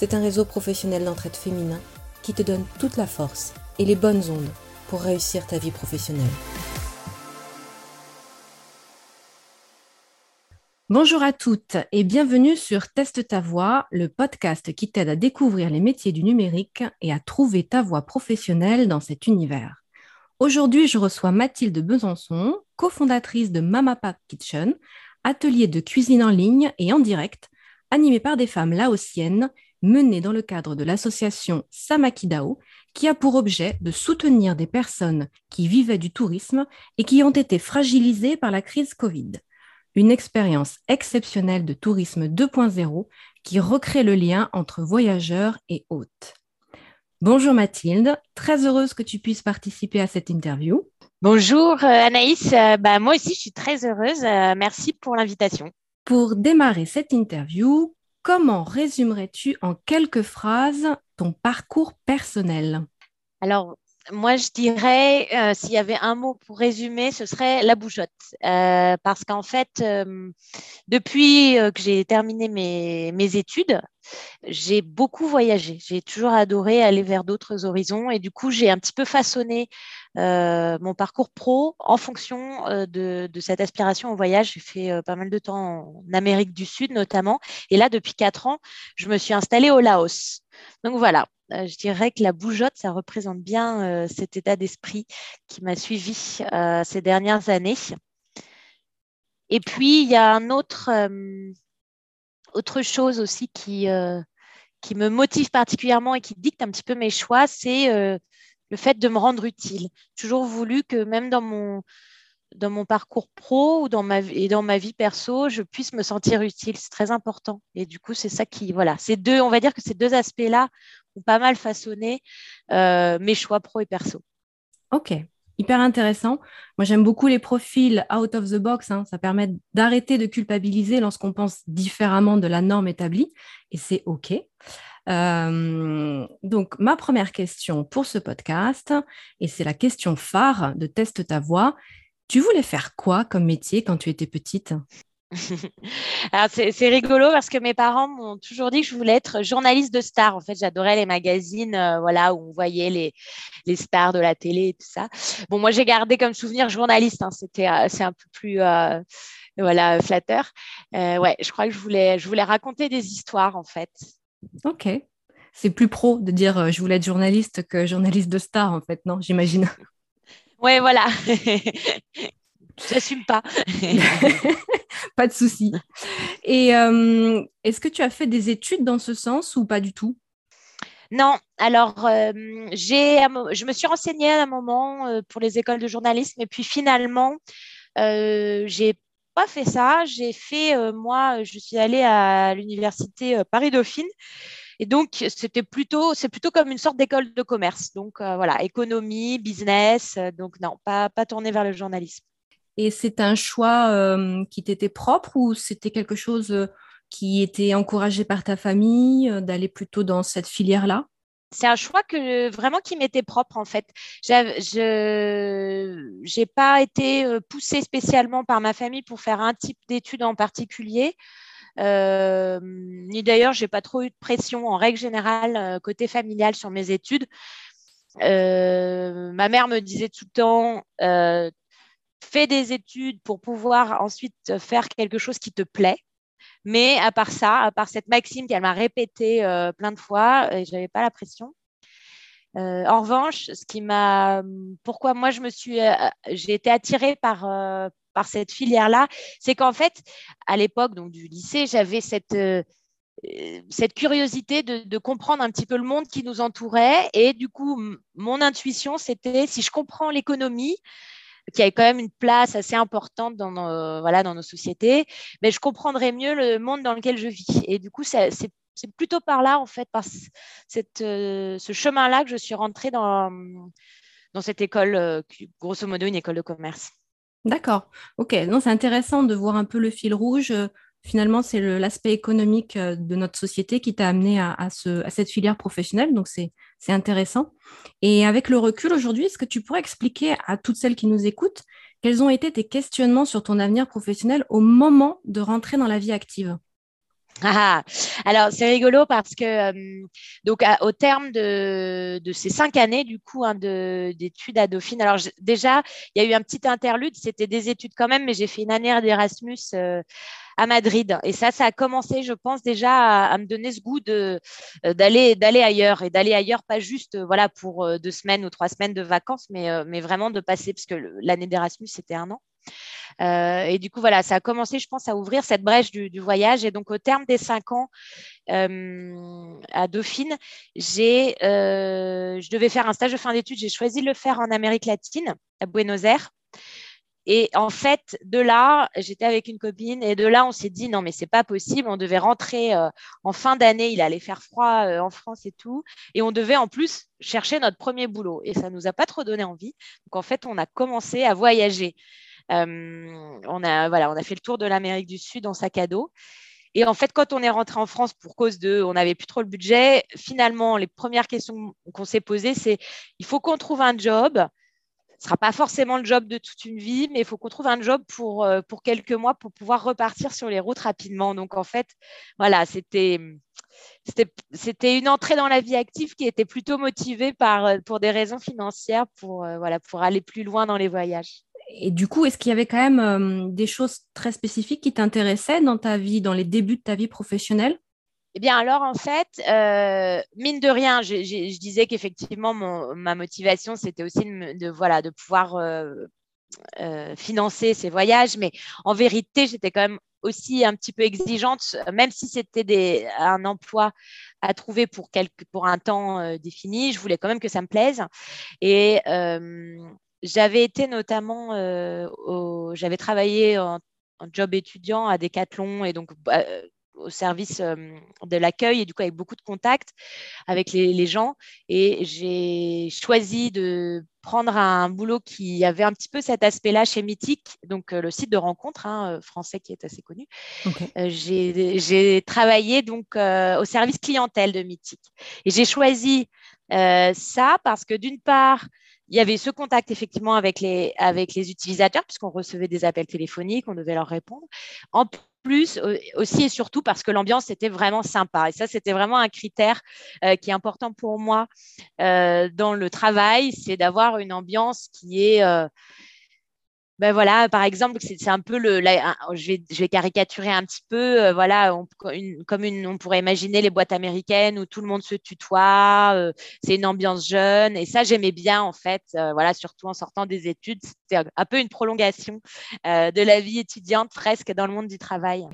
c'est un réseau professionnel d'entraide féminin qui te donne toute la force et les bonnes ondes pour réussir ta vie professionnelle. Bonjour à toutes et bienvenue sur Teste ta voix, le podcast qui t'aide à découvrir les métiers du numérique et à trouver ta voie professionnelle dans cet univers. Aujourd'hui, je reçois Mathilde Besançon, cofondatrice de Mama Pack Kitchen, atelier de cuisine en ligne et en direct, animé par des femmes laotiennes menée dans le cadre de l'association Samakidao, qui a pour objet de soutenir des personnes qui vivaient du tourisme et qui ont été fragilisées par la crise Covid. Une expérience exceptionnelle de tourisme 2.0 qui recrée le lien entre voyageurs et hôtes. Bonjour Mathilde, très heureuse que tu puisses participer à cette interview. Bonjour euh, Anaïs, euh, bah, moi aussi je suis très heureuse, euh, merci pour l'invitation. Pour démarrer cette interview, comment résumerais-tu en quelques phrases ton parcours personnel? Alors, moi, je dirais, euh, s'il y avait un mot pour résumer, ce serait la bouchotte. Euh, parce qu'en fait, euh, depuis que j'ai terminé mes, mes études, j'ai beaucoup voyagé. J'ai toujours adoré aller vers d'autres horizons. Et du coup, j'ai un petit peu façonné mon parcours pro en fonction de, de, cette aspiration au voyage. J'ai fait pas mal de temps en Amérique du Sud, notamment. Et là, depuis quatre ans, je me suis installée au Laos. Donc voilà, euh, je dirais que la bougeotte, ça représente bien euh, cet état d'esprit qui m'a suivi euh, ces dernières années. Et puis, il y a un autre, autre chose aussi qui, qui me motive particulièrement et qui dicte un petit peu mes choix, c'est le fait de me rendre utile. J'ai toujours voulu que même dans mon, dans mon parcours pro ou dans ma, et dans ma vie perso, je puisse me sentir utile. C'est très important. Et du coup, c'est ça qui, voilà, ces deux, on va dire que ces deux aspects-là ont pas mal façonné euh, mes choix pro et perso. Ok, hyper intéressant. Moi, j'aime beaucoup les profils out of the box. Hein. Ça permet d'arrêter de culpabiliser lorsqu'on pense différemment de la norme établie, et c'est ok. Euh, donc, ma première question pour ce podcast, et c'est la question phare de Teste ta voix. Tu voulais faire quoi comme métier quand tu étais petite? c'est rigolo parce que mes parents m'ont toujours dit que je voulais être journaliste de stars. En fait, j'adorais les magazines euh, voilà, où on voyait les, les, stars de la télé et tout ça. Bon, moi, j'ai gardé comme souvenir journaliste. Hein. C'était euh, c'est un peu plus euh, voilà, flatteur. ouais, je crois que je voulais, je voulais raconter des histoires, en fait. Ok. C'est plus pro de dire je voulais être journaliste que journaliste de star, en fait, non J'imagine. Ouais, voilà. J'assume pas. pas de souci. Et euh, est-ce que tu as fait des études dans ce sens ou pas du tout? Non, alors euh, j'ai, je me suis renseignée à un moment euh, pour les écoles de journalisme et puis finalement, j'ai pas fait ça. J'ai fait, moi, je suis allée à l'université Paris-Dauphine et donc c'était plutôt, c'est plutôt comme une sorte d'école de commerce. Donc voilà, économie, business. donc non, pas, pas tourné vers le journalisme. Et c'est un choix euh, qui t'était propre ou c'était quelque chose euh, qui était encouragé par ta famille euh, d'aller plutôt dans cette filière-là? C'est un choix que vraiment qui m'était propre en fait. Je n'ai pas été poussée spécialement par ma famille pour faire un type d'études en particulier. ni d'ailleurs, j'ai pas trop eu de pression en règle générale côté familial sur mes études. ma mère me disait tout le temps, fais des études pour pouvoir ensuite faire quelque chose qui te plaît. Mais à part ça, à part cette maxime qu'elle m'a répétée plein de fois, et je n'avais pas la pression. en revanche, ce qui m'a, pourquoi moi je me suis, j'ai été attirée par par cette filière-là, c'est qu'en fait, à l'époque donc du lycée, j'avais cette cette curiosité de, comprendre un petit peu le monde qui nous entourait. Et du coup, mon intuition, c'était si je comprends l'économie, qui a quand même une place assez importante dans nos, voilà, dans nos sociétés, mais je comprendrai mieux le monde dans lequel je vis. Et du coup, c'est plutôt par là, en fait, par euh, ce chemin-là que je suis rentrée dans, dans cette école, euh, grosso modo, une école de commerce. D'accord. Ok. Non, c'est intéressant de voir un peu le fil rouge euh, finalement, c'est l'aspect économique euh, de notre société qui t'a amené à, cette filière professionnelle. Donc, c'est intéressant. Et avec le recul aujourd'hui, est-ce que tu pourrais expliquer à toutes celles qui nous écoutent quels ont été tes questionnements sur ton avenir professionnel au moment de rentrer dans la vie active? Ah, alors c'est rigolo parce que euh, donc au terme de, ces cinq années du coup hein, d'études à Dauphine, alors déjà il y a eu un petit interlude, c'était des études quand même, mais j'ai fait une année d'Erasmus euh, à Madrid et ça ça a commencé, je pense déjà à, me donner ce goût euh, d'aller d'aller ailleurs et d'aller ailleurs pas juste voilà pour deux semaines ou trois semaines de vacances, mais mais vraiment de passer parce que l'année d'Erasmus c'était un an. Euh, et du coup, voilà, ça a commencé, je pense, à ouvrir cette brèche du, voyage. Et donc, au terme des cinq ans euh, à Dauphine, j'ai, euh, je devais faire un stage de fin d'études. J'ai choisi de le faire en Amérique latine, à Buenos Aires. Et en fait, de là, j'étais avec une copine et de là, on s'est dit non, mais c'est pas possible. On devait rentrer en fin d'année. Il allait faire froid en France et tout. Et on devait en plus chercher notre premier boulot. Et ça nous a pas trop donné envie. Donc en fait, on a commencé à voyager. Euh, on, a, fait le tour de l'Amérique du Sud en sac à dos. Et en fait, quand on est rentré en France pour cause de, on n'avait plus trop le budget, finalement, les premières questions qu'on s'est posées, c'est il faut qu'on trouve un job. Ce ne sera pas forcément le job de toute une vie, mais il faut qu'on trouve un job pour, euh, quelques mois pour pouvoir repartir sur les routes rapidement. Donc, en fait, voilà, c'était, c'était, une entrée dans la vie active qui était plutôt motivée par, pour des raisons financières, pour, euh, voilà, pour aller plus loin dans les voyages et du coup, est-ce qu'il y avait quand même euh, des choses très spécifiques qui t'intéressaient dans ta vie, dans les débuts de ta vie professionnelle? Eh bien, alors, en fait, euh, mine de rien, je, disais qu'effectivement, ma motivation, c'était aussi de, voilà, de pouvoir euh, financer ces voyages. Mais en vérité, j'étais quand même aussi un petit peu exigeante, même si c'était un emploi à trouver pour, pour un temps défini. Je voulais quand même que ça me plaise. Et j'avais été notamment, euh, j'avais travaillé en, job étudiant à Decathlon et donc bah, euh, au service euh, de l'accueil et du coup avec beaucoup de contacts avec les, gens. Et j'ai choisi de prendre un boulot qui avait un petit peu cet aspect-là chez Mythique, donc le site de rencontre hein, français qui est assez connu. j'ai travaillé donc au service clientèle de Mythique. Et j'ai choisi ça parce que d'une part, il y avait ce contact effectivement avec les, avec les utilisateurs, puisqu'on recevait des appels téléphoniques, on devait leur répondre. En plus, aussi et surtout parce que l'ambiance était vraiment sympa. Et ça, c'était vraiment un critère euh, qui est important pour moi euh, dans le travail, c'est d'avoir une ambiance qui est, euh, ben voilà, par exemple, c'est un peu le, je, vais, caricaturer un petit peu, euh, voilà, comme on pourrait imaginer les boîtes américaines où tout le monde se tutoie, euh, c'est une ambiance jeune, et ça j'aimais bien en fait, euh, voilà, surtout en sortant des études, c'était un peu une prolongation de la vie étudiante presque dans le monde du travail.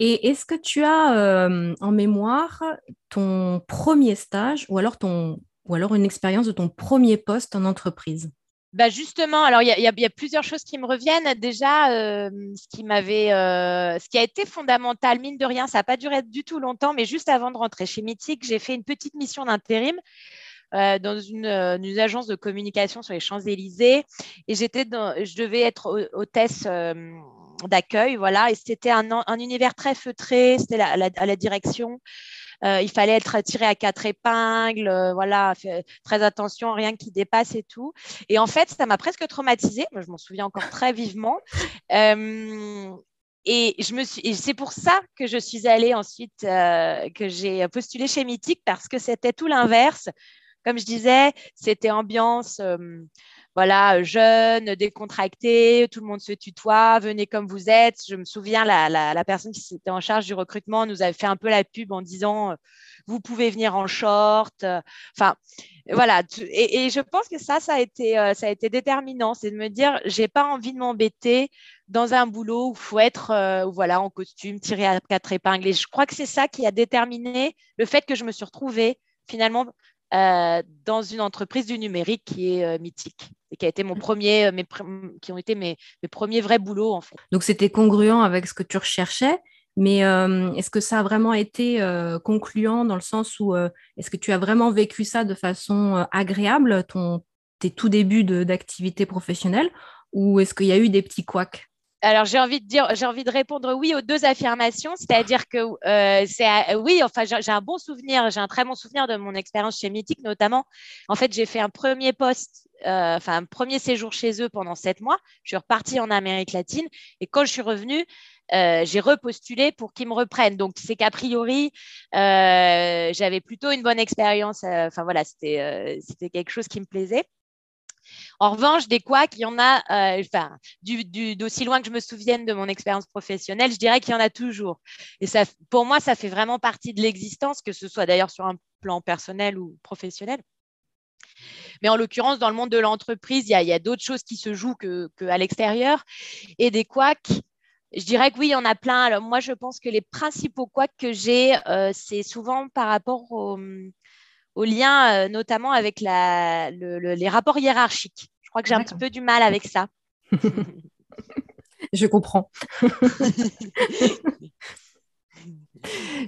Et est-ce que tu as en mémoire ton premier stage ou alors ton ou alors une expérience de ton premier poste en entreprise? Bah justement, alors il y, a plusieurs choses qui me reviennent. Déjà, euh, ce qui m'avait, euh, ce qui a été fondamental, mine de rien, ça n'a pas duré du tout longtemps, mais juste avant de rentrer chez Mythique, j'ai fait une petite mission d'intérim euh, dans une, agence de communication sur les Champs-Élysées, et j'étais, je devais être hôtesse d'accueil, voilà, et c'était un, un, univers très feutré, c'était à la direction. Euh, il fallait être tiré à quatre épingles, euh, voilà, très attention, rien qui dépasse et tout. Et en fait, ça m'a presque traumatisée. Je m'en souviens encore très vivement. Euh, et je me suis, c'est pour ça que je suis allée ensuite, que j'ai postulé chez Mythique parce que c'était tout l'inverse. Comme je disais, c'était ambiance voilà, jeune, décontracté, tout le monde se tutoie, venez comme vous êtes. Je me souviens, la, personne qui était en charge du recrutement nous avait fait un peu la pub en disant vous pouvez venir en short. Enfin, voilà. Et, je pense que ça, ça a été, ça a été déterminant. C'est de me dire, j'ai pas envie de m'embêter dans un boulot où il faut être voilà, en costume, tiré à quatre épingles. Et je crois que c'est ça qui a déterminé le fait que je me suis retrouvée finalement euh, dans une entreprise du numérique qui est euh, mythique et qui a été mon premier, euh, mes, qui ont été mes, mes, premiers vrais boulots en. Donc c'était congruent avec ce que tu recherchais, mais est-ce que ça a vraiment été concluant dans le sens où est-ce que tu as vraiment vécu ça de façon agréable, ton, tes tout débuts d'activité professionnelle, ou est-ce qu'il y a eu des petits couacs? Alors j'ai envie de dire, j'ai envie de répondre oui aux deux affirmations, c'est-à-dire que euh, c'est euh, oui, enfin j'ai un bon souvenir, j'ai un très bon souvenir de mon expérience chez Mythique notamment. En fait, j'ai fait un premier poste, euh, enfin un premier séjour chez eux pendant sept mois. Je suis repartie en Amérique latine et quand je suis revenue, j'ai repostulé pour qu'ils me reprennent. Donc, c'est qu'a priori, j'avais plutôt une bonne expérience. Enfin, voilà, c'était quelque chose qui me plaisait. En revanche, des couacs, il y en a, euh, d'aussi loin que je me souvienne de mon expérience professionnelle, je dirais qu'il y en a toujours. Et ça, pour moi, ça fait vraiment partie de l'existence, que ce soit d'ailleurs sur un plan personnel ou professionnel. Mais en l'occurrence, dans le monde de l'entreprise, il y a, d'autres choses qui se jouent qu'à l'extérieur. Et des couacs, je dirais que oui, il y en a plein. Alors, moi, je pense que les principaux couacs que j'ai, euh, c'est souvent par rapport au, au lien euh, notamment avec la, les rapports hiérarchiques. Je crois que j'ai un petit peu du mal avec ça. Je comprends.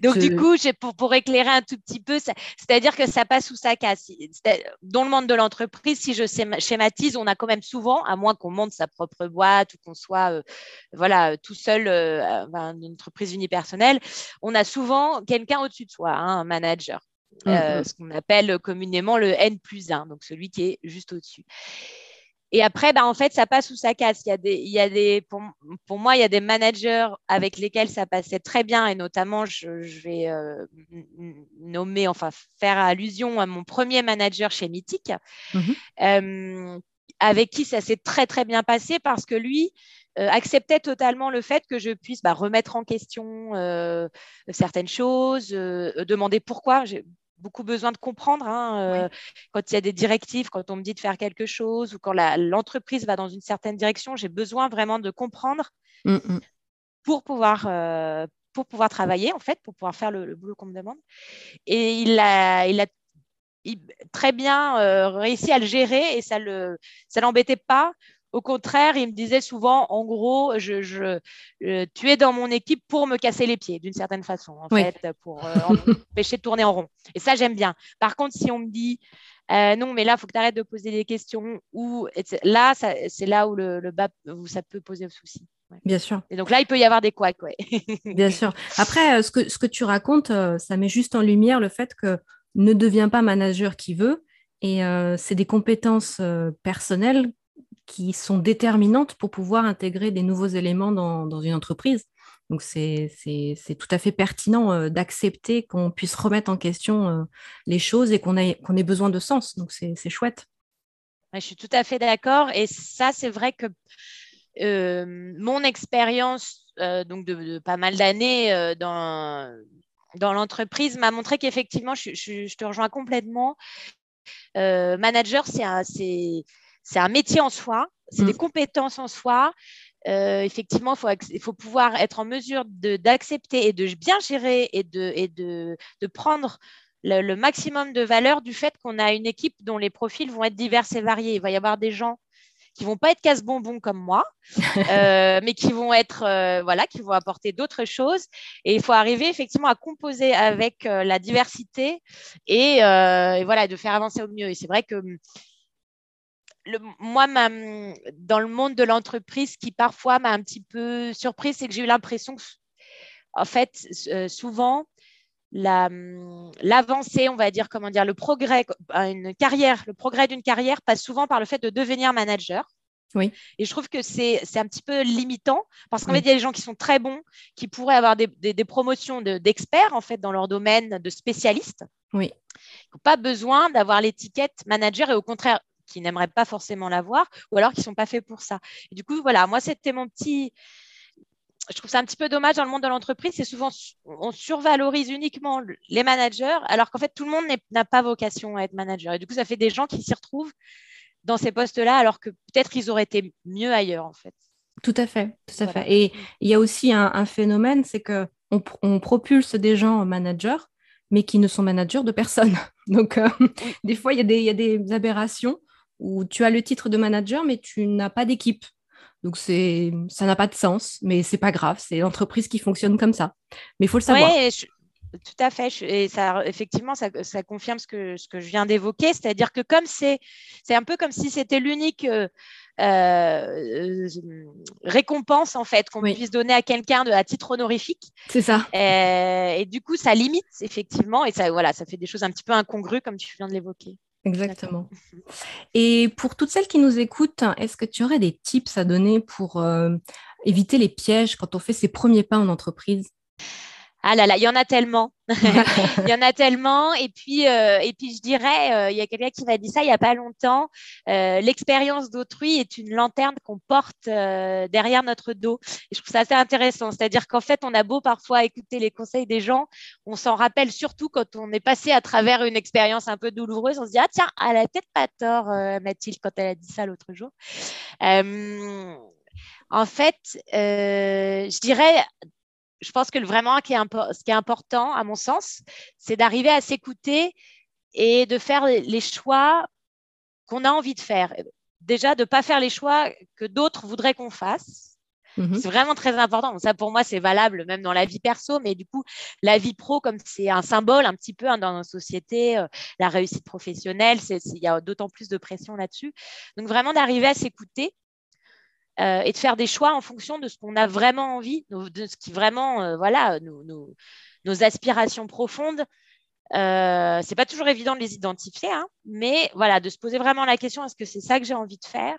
Donc, du coup, pour, pour, éclairer un tout petit peu, c'est-à-dire que ça passe sous sa casse. Dans le monde de l'entreprise, si je schématise, on a quand même souvent, à moins qu'on monte sa propre boîte ou qu'on soit euh, voilà, tout seul, euh, une entreprise unipersonnelle, on a souvent quelqu'un au-dessus de soi, hein, un manager. Mmh, euh, mmh. ce qu'on appelle communément le N plus 1, donc celui qui est juste au-dessus. Et après, bah, en fait, ça passe ou ça casse. Il y a des, il y a des, pour, pour, moi, il y a des managers avec lesquels ça passait très bien, et notamment, je, je vais euh, nommer, enfin, faire allusion à mon premier manager chez Mythique, mmh euh, avec qui ça s'est très, très bien passé parce que lui, acceptait totalement le fait que je puisse bah, remettre en question certaines choses, demander pourquoi beaucoup besoin de comprendre hein, euh, quand il y a des directives, quand on me dit de faire quelque chose ou quand l'entreprise va dans une certaine direction. J'ai besoin vraiment de comprendre mm, mm. pour pouvoir. Euh, pour pouvoir travailler, en fait, pour pouvoir faire le, boulot qu'on me demande. Et il a, il a très bien euh, réussi à le gérer et ça ne ça l'embêtait pas au contraire, il me disait souvent, en gros, je, euh, tu es dans mon équipe pour me casser les pieds, d'une certaine façon, en fait, pour euh, empêcher de tourner en rond. Et ça, j'aime bien. Par contre, si on me dit, euh, non, mais là, il faut que tu arrêtes de poser des questions, ou là, c'est là où le, bas, où ça peut poser souci. Bien sûr. Et donc là, il peut y avoir des couacs, ouais. Bien sûr. Après, ce que, ce que tu racontes, ça met juste en lumière le fait que ne deviens pas manager qui veut. Et c'est des compétences personnelles qui sont déterminantes pour pouvoir intégrer des nouveaux éléments dans, une entreprise. Donc, c'est tout à fait pertinent euh, d'accepter qu'on puisse remettre en question euh, les choses et qu'on ait, besoin de sens. Donc, c'est chouette. je suis tout à fait d'accord. Et ça, c'est vrai que euh, mon expérience donc de, pas mal d'années dans, dans l'entreprise m'a montré qu'effectivement, je, je, te rejoins complètement. manager, c'est c'est un métier en soi, c'est des mm. compétences en soi. Euh, effectivement, il faut, pouvoir être en mesure d'accepter et de bien gérer et de, et de, de prendre le, maximum de valeur du fait qu'on a une équipe dont les profils vont être divers et variés. Il va y avoir des gens qui vont pas être casse-bonbons comme moi, euh, mais qui vont être, euh, voilà, qui vont apporter d'autres choses. Et il faut arriver effectivement à composer avec la diversité et, et, voilà, de faire avancer au mieux. Et c'est vrai que moi, dans le monde de l'entreprise, qui parfois m'a un petit peu surprise, c'est que j'ai eu l'impression que, en fait, euh, souvent, l'avancée, on va dire, comment dire, le progrès, une carrière, le progrès d'une carrière passe souvent par le fait de devenir manager. Oui. Et je trouve que c'est un petit peu limitant parce qu'en fait, il y a des gens qui sont très bons, qui pourraient avoir des, des, promotions d'experts, en fait, dans leur domaine de spécialistes. Oui. Ils n'ont pas besoin d'avoir l'étiquette manager et au contraire, qui n'aimeraient pas forcément l'avoir, ou alors qui ne sont pas faits pour ça. Et du coup, voilà, moi, c'était mon petit, je trouve ça un petit peu dommage dans le monde de l'entreprise. C'est souvent, on survalorise uniquement les managers, alors qu'en fait, tout le monde n'a pas vocation à être manager. Et du coup, ça fait des gens qui s'y retrouvent dans ces postes-là, alors que peut-être ils auraient été mieux ailleurs, en fait. Tout à fait, tout à fait. Et il y a aussi un, phénomène, c'est que on, propulse des gens managers, mais qui ne sont managers de personne. Donc, euh, des fois, il y, a des aberrations où tu as le titre de manager, mais tu n'as pas d'équipe. Donc c'est ça n'a pas de sens, mais c'est pas grave, c'est l'entreprise qui fonctionne comme ça. Mais il faut le savoir. tout à fait. Et ça, effectivement, ça, confirme ce que, ce que je viens d'évoquer, c'est-à-dire que comme c'est, c'est un peu comme si c'était l'unique euh, euh, récompense en fait qu'on puisse donner à quelqu'un à titre honorifique. C'est ça. Euh, et, du coup, ça limite effectivement, et ça, voilà, ça fait des choses un petit peu incongrues comme tu viens de l'évoquer. Exactement. Et pour toutes celles qui nous écoutent, est-ce que tu aurais des tips à donner pour euh, éviter les pièges quand on fait ses premiers pas en entreprise? Ah là là, il y en a tellement. il y en a tellement. Et puis, euh, et puis je dirais, euh, il y a quelqu'un qui m'a dit ça il n'y a pas longtemps. L'expérience d'autrui est une lanterne qu'on porte derrière notre dos. Et je trouve ça assez intéressant. C'est-à-dire qu'en fait, on a beau parfois écouter les conseils des gens, on s'en rappelle surtout quand on est passé à travers une expérience un peu douloureuse. On se dit, ah tiens, elle a peut-être pas tort, Mathilde, quand elle a dit ça l'autre jour. en fait, je dirais je pense que vraiment, ce qui est important, à mon sens, c'est d'arriver à s'écouter et de faire les choix qu'on a envie de faire. Déjà, de ne pas faire les choix que d'autres voudraient qu'on fasse. Mhm. C'est vraiment très important. Ça, pour moi, c'est valable même dans la vie perso, mais du coup, la vie pro, comme c'est un symbole un petit peu hein, dans nos sociétés, euh, la réussite professionnelle, il y a d'autant plus de pression là-dessus. Donc, vraiment d'arriver à s'écouter euh, et de faire des choix en fonction de ce qu'on a vraiment envie, de ce qui vraiment, euh, voilà, nos, aspirations profondes. Euh, c'est pas toujours évident de les identifier, hein, mais voilà, de se poser vraiment la question est-ce que c'est ça que j'ai envie de faire?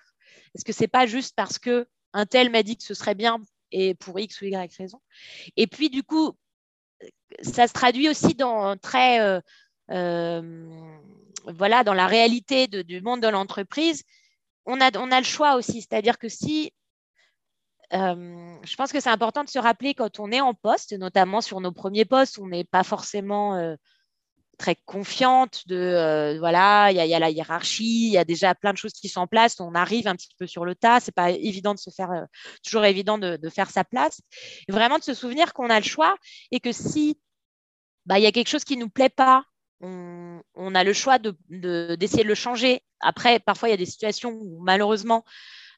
Est-ce que c'est pas juste parce que un tel m'a dit que ce serait bien et pour X ou Y raison? Et puis du coup, ça se traduit aussi dans très euh, voilà, dans la réalité du monde de l'entreprise on a, on a le choix aussi. C'est-à-dire que si je pense que c'est important de se rappeler quand on est en poste, notamment sur nos premiers postes, on n'est pas forcément très confiante de voilà, il y, a la hiérarchie, il y a déjà plein de choses qui sont en place, on arrive un petit peu sur le tas, c'est pas évident de se faire toujours évident de, faire sa place. vraiment de se souvenir qu'on a le choix et que si bah, il y a quelque chose qui nous plaît pas, on, a le choix d'essayer de, le changer. Après, parfois, il y a des situations où malheureusement,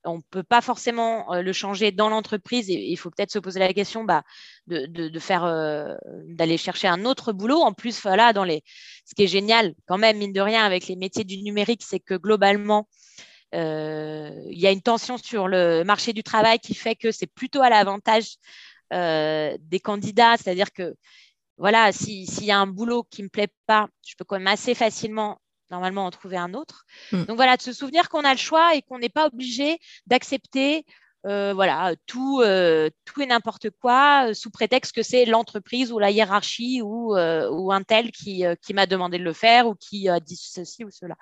on ne peut pas forcément euh, le changer dans l'entreprise il faut peut-être se poser la question bah, euh, d'aller chercher un autre boulot. En plus, voilà, dans les, ce qui est génial quand même, mine de rien, avec les métiers du numérique, c'est que globalement, euh, il y a une tension sur le marché du travail qui fait que c'est plutôt à l'avantage des candidats, c'est-à-dire que voilà, s'il y a un boulot qui ne me plaît pas, je peux quand même assez facilement normalement en trouver un autre. Hmm. Donc voilà, de se souvenir qu'on a le choix et qu'on n'est pas obligé d'accepter euh, voilà, tout, euh, tout et n'importe quoi euh, sous prétexte que c'est l'entreprise ou la hiérarchie ou, ou un tel qui, qui m'a demandé de le faire ou qui a dit ceci ou cela.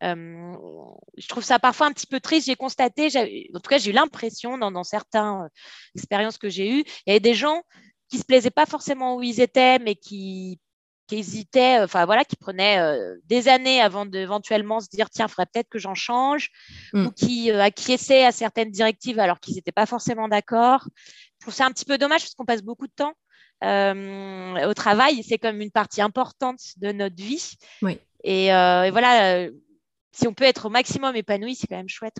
je trouve ça parfois un petit peu triste. J'ai constaté, en tout cas, j'ai eu l'impression dans, dans certaines expériences que j'ai eues, il y avait des gens qui se plaisaient pas forcément où ils étaient, mais qui, hésitaient, enfin voilà, qui prenaient euh, des années avant d'éventuellement se dire tiens, il faudrait peut-être que j'en change, mm. ou qui euh, acquiesçaient à certaines directives alors qu'ils n'étaient pas forcément d'accord. Je trouve ça un petit peu dommage parce qu'on passe beaucoup de temps euh, au travail, c'est comme une partie importante de notre vie. Oui. Et, et voilà, si on peut être au maximum épanoui, c'est quand même chouette.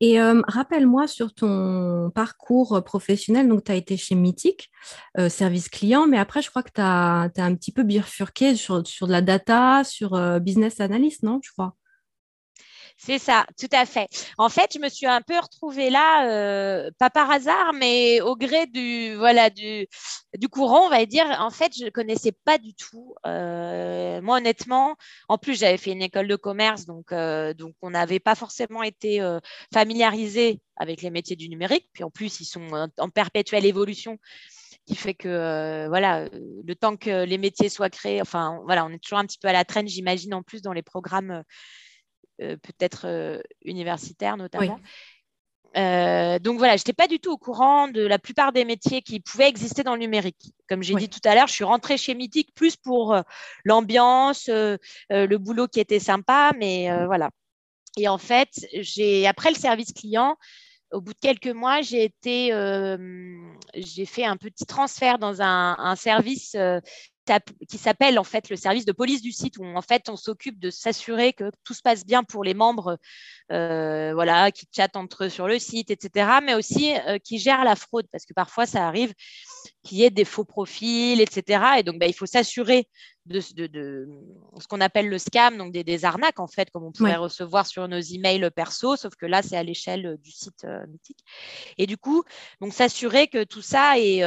Et euh, rappelle-moi sur ton parcours professionnel, donc tu as été chez Mythic, euh, service client, mais après, je crois que tu as, un petit peu bifurqué sur, sur de la data, sur euh, business analyst, non, je crois? C'est ça, tout à fait. En fait, je me suis un peu retrouvée là, euh, pas par hasard, mais au gré du courant, on va dire. En fait, je ne connaissais pas du tout. Euh, moi, honnêtement, en plus, j'avais fait une école de commerce, donc euh, on n'avait pas forcément été familiarisé avec les métiers du numérique. Puis en plus, ils sont en perpétuelle évolution qui fait que voilà, le temps que les métiers soient créés, enfin voilà, on est toujours un petit peu à la traîne, j'imagine, en plus dans les programmes peut-être universitaires notamment. donc voilà, je n'étais pas du tout au courant de la plupart des métiers qui pouvaient exister dans le numérique. Comme j'ai dit tout à l'heure, je suis rentrée chez Mythique plus pour l'ambiance, le boulot qui était sympa, mais voilà. Et en fait, j'ai après le service client, au bout de quelques mois, j'ai été, j'ai fait un petit transfert dans un, service qui s'appelle en fait le service de police du site où en fait on s'occupe de s'assurer que tout se passe bien pour les membres euh, voilà qui chattent entre eux sur le site etc mais aussi euh, qui gèrent la fraude parce que parfois ça arrive qu'il y ait des faux profils etc et donc bah, il faut s'assurer de, de, ce qu'on appelle le scam donc des, arnaques en fait comme on pourrait recevoir sur nos emails perso sauf que là c'est à l'échelle du site euh, mythique. Et du coup donc s'assurer que tout ça est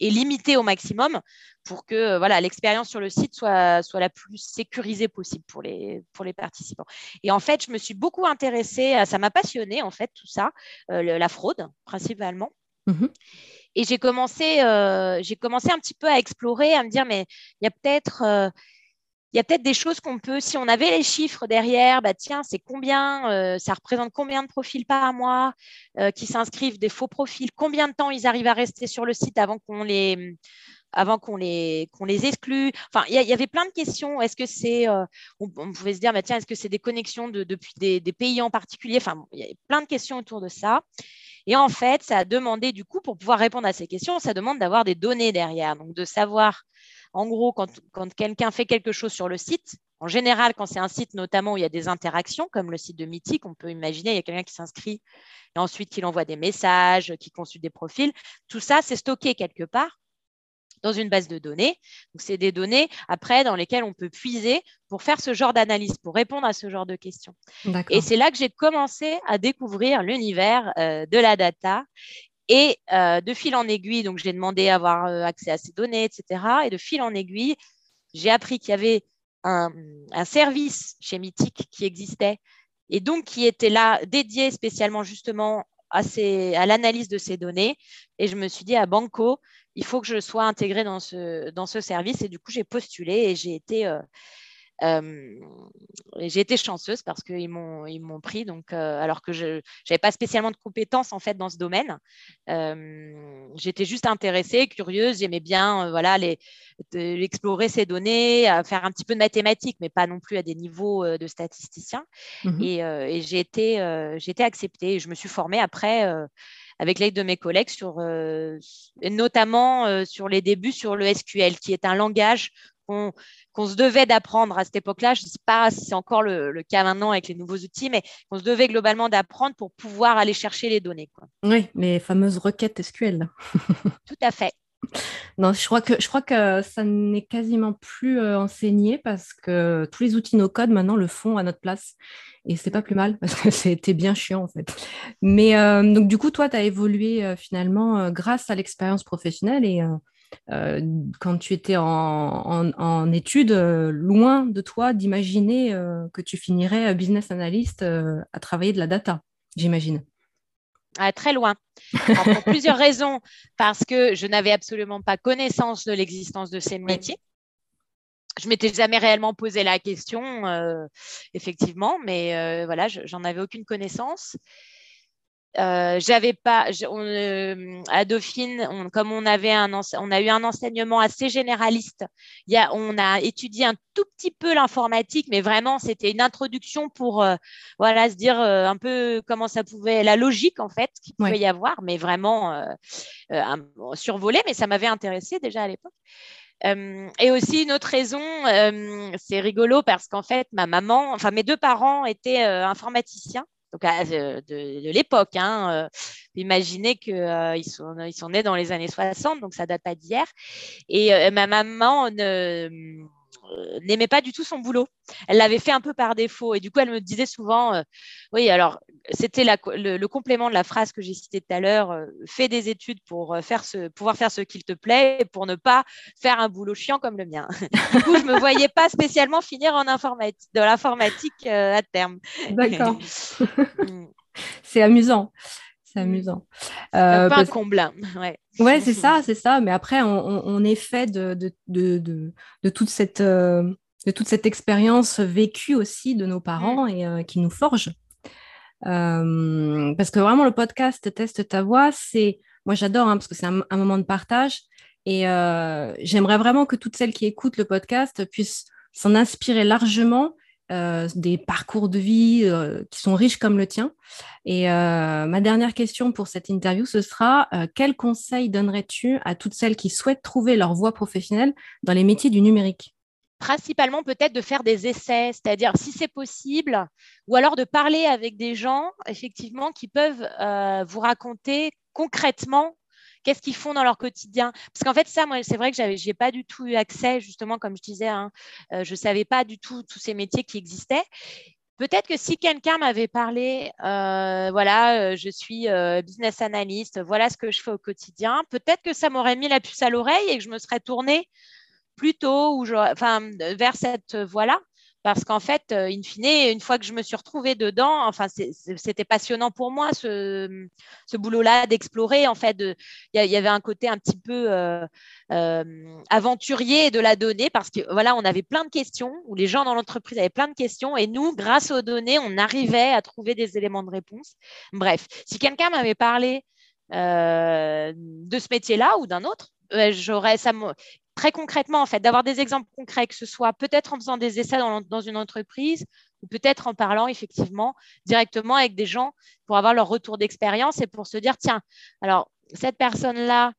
est limité au maximum pour que euh, voilà l'expérience sur le site soit, soit la plus sécurisée possible pour les, pour les participants. Et en fait, je me suis beaucoup intéressée, à, ça m'a passionné en fait tout ça, euh, la fraude principalement. Mhm. Et j'ai commencé, euh, j'ai commencé un petit peu à explorer, à me dire mais il y a peut-être il y a peut-être des choses qu'on peut, si on avait les chiffres derrière, bah tiens, c'est combien, ça représente combien de profils par mois qui s'inscrivent, des faux profils, combien de temps ils arrivent à rester sur le site avant qu'on les, avant exclue. Il y, avait plein de questions. Est-ce que c'est, euh, on, pouvait se dire, bah, tiens, est-ce que c'est des connexions de, depuis des, pays en particulier? Il y avait plein de questions autour de ça. Et en fait, ça a demandé, du coup, pour pouvoir répondre à ces questions, ça demande d'avoir des données derrière. Donc, de savoir, en gros, quand, quand quelqu'un fait quelque chose sur le site, en général, quand c'est un site notamment où il y a des interactions, comme le site de Mythique, on peut imaginer, il y a quelqu'un qui s'inscrit et ensuite qu'il envoie des messages, qui consulte des profils. Tout ça, c'est stocké quelque part dans une base de données. Donc, c'est des données après dans lesquelles on peut puiser pour faire ce genre d'analyse, pour répondre à ce genre de questions. Et c'est là que j'ai commencé à découvrir l'univers euh, de la data. Et euh, de fil en aiguille, donc j'ai demandé à avoir euh, accès à ces données, etc. Et de fil en aiguille, j'ai appris qu'il y avait un, service chez Mythic qui existait et donc qui était là dédié spécialement justement à, l'analyse de ces données. Et je me suis dit à Banco, il faut que je sois intégrée dans ce, service. Et du coup, j'ai postulé et j'ai été, euh, j'ai été chanceuse parce qu'ils m'ont, ils m'ont pris, donc, alors que je n'avais pas spécialement de compétences en fait dans ce domaine. j'étais juste intéressée, curieuse, j'aimais bien voilà, les, explorer ces données, à faire un petit peu de mathématiques, mais pas non plus à des niveaux de statisticien. Mmh et, et, j'ai, été, j'ai été acceptée et je me suis formée après avec l'aide de mes collègues, sur, euh, notamment euh, sur les débuts sur le SQL, qui est un langage qu'on se devait d'apprendre à cette époque-là. Je ne sais pas si c'est encore le, cas maintenant avec les nouveaux outils, mais qu'on se devait globalement d'apprendre pour pouvoir aller chercher les données. Quoi. Oui, les fameuses requêtes SQL. Tout à fait. Non, je crois que, je crois que ça n'est quasiment plus euh, enseigné parce que tous les outils no-code maintenant le font à notre place. Et c'est pas plus mal parce que c'était bien chiant en fait. Mais euh, donc du coup, toi, tu as évolué euh, finalement grâce à l'expérience professionnelle et quand tu étais en, en études, loin de toi d'imaginer que tu finirais business analyst à travailler de la data, j'imagine très loin. pour plusieurs raisons, parce que je n'avais absolument pas connaissance de l'existence de ces métiers. Je m'étais jamais réellement posé la question, euh, effectivement, mais euh, voilà, j'en avais aucune connaissance. Euh, j'avais pas euh, à Dauphine comme on avait un on a eu un enseignement assez généraliste il y a, on a étudié un tout petit peu l'informatique mais vraiment c'était une introduction pour euh, voilà se dire un peu comment ça pouvait la logique en fait qu'il pouvait y avoir mais vraiment survolé mais ça m'avait intéressé déjà à l'époque. Et aussi une autre raison, c'est rigolo parce qu'en fait, ma maman, enfin mes deux parents étaient informaticiens donc de, l'époque. Hein, euh, imaginez qu'ils euh, sont, ils sont nés dans les années 60, donc ça date pas d'hier. Et euh, ma maman ne euh, n'aimait pas du tout son boulot. Elle l'avait fait un peu par défaut. Et du coup, elle me disait souvent, euh, oui, alors c'était le, complément de la phrase que j'ai citée tout à l'heure, euh, fais des études pour faire ce, pouvoir faire ce qu'il te plaît et pour ne pas faire un boulot chiant comme le mien. du coup, je ne me voyais pas spécialement finir en informatique, de l'informatique à terme. D'accord. Mm. C'est amusant c'est mm. amusant. Euh, un comble. Ouais, ouais c'est ça, c'est ça. Mais après, on, est fait de, de, de, de, toute cette, euh, de toute cette expérience vécue aussi de nos parents mm. et qui nous forge. parce que vraiment, le podcast Teste ta voix, c'est, moi j'adore, hein, parce que c'est un, moment de partage. Et j'aimerais vraiment que toutes celles qui écoutent le podcast puissent s'en inspirer largement euh, des parcours de vie euh, qui sont riches comme le tien. Et euh, ma dernière question pour cette interview, ce sera quel conseil donnerais-tu à toutes celles qui souhaitent trouver leur voie professionnelle dans les métiers du numérique? Principalement peut-être de faire des essais, c'est-à-dire si c'est possible, ou alors de parler avec des gens, effectivement, qui peuvent vous raconter concrètement qu'est-ce qu'ils font dans leur quotidien? Parce qu'en fait, ça, moi, c'est vrai que je n'ai pas du tout eu accès, justement, comme je disais, hein, euh, je ne savais pas du tout tous ces métiers qui existaient. Peut-être que si quelqu'un m'avait parlé, euh, voilà, euh, je suis business analyst, voilà ce que je fais au quotidien, peut-être que ça m'aurait mis la puce à l'oreille et que je me serais tournée plutôt ou vers cette voie-là parce qu'en fait, euh, in fine, une fois que je me suis retrouvée dedans, enfin, c'était passionnant pour moi ce, boulot-là d'explorer. En fait, il y, avait un côté un petit peu euh, euh, aventurier de la donnée parce que voilà, on avait plein de questions, ou les gens dans l'entreprise avaient plein de questions, et nous, grâce aux données, on arrivait à trouver des éléments de réponse. Bref, si quelqu'un m'avait parlé de ce métier-là ou d'un autre, j'aurais ça très concrètement, en fait, d'avoir des exemples concrets, que ce soit peut-être en faisant des essais dans, une entreprise ou peut-être en parlant effectivement directement avec des gens pour avoir leur retour d'expérience et pour se dire, tiens, alors cette personne-là,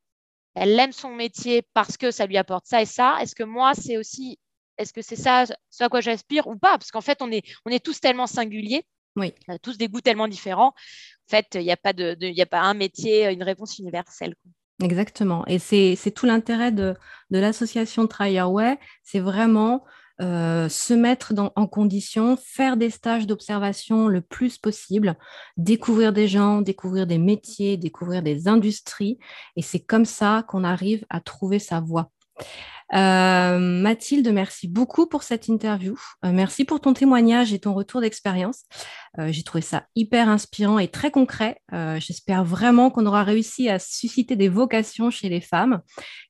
elle aime son métier parce que ça lui apporte ça et ça. Est-ce que moi, c'est aussi, est-ce que c'est ça, ce à quoi j'aspire ou pas? Parce qu'en fait, on est, on est tous tellement singuliers. Oui. On a tous des goûts tellement différents. En fait, il n'y a, pas de, a pas un métier, une réponse universelle. Exactement. Et c'est tout l'intérêt de, l'association Try c'est vraiment euh, se mettre en condition, faire des stages d'observation le plus possible, découvrir des gens, découvrir des métiers, découvrir des industries. Et c'est comme ça qu'on arrive à trouver sa voie. Euh, Mathilde, merci beaucoup pour cette interview. Euh, merci pour ton témoignage et ton retour d'expérience. Euh, j'ai trouvé ça hyper inspirant et très concret. J'espère vraiment qu'on aura réussi à susciter des vocations chez les femmes,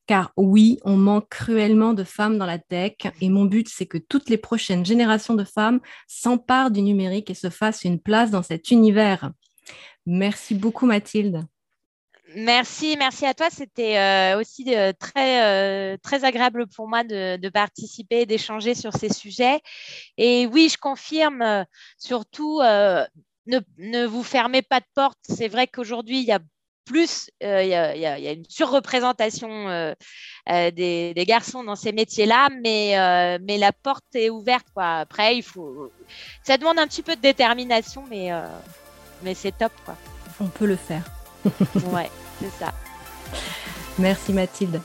car oui, on manque cruellement de femmes dans la tech et mon but, c'est que toutes les prochaines générations de femmes s'emparent du numérique et se fassent une place dans cet univers. Merci beaucoup, Mathilde. Merci, merci à toi. C'était euh, aussi euh, très, euh, très agréable pour moi de, participer et d'échanger sur ces sujets. Et oui, je confirme, surtout, ne, vous fermez pas de porte. C'est vrai qu'aujourd'hui, il y a plus, il y, a, une surreprésentation des, garçons dans ces métiers-là, mais, mais la porte est ouverte. Quoi. Après, il faut, ça demande un petit peu de détermination, mais, mais c'est top. Quoi. On peut le faire. Ouais, c'est ça. Merci Mathilde.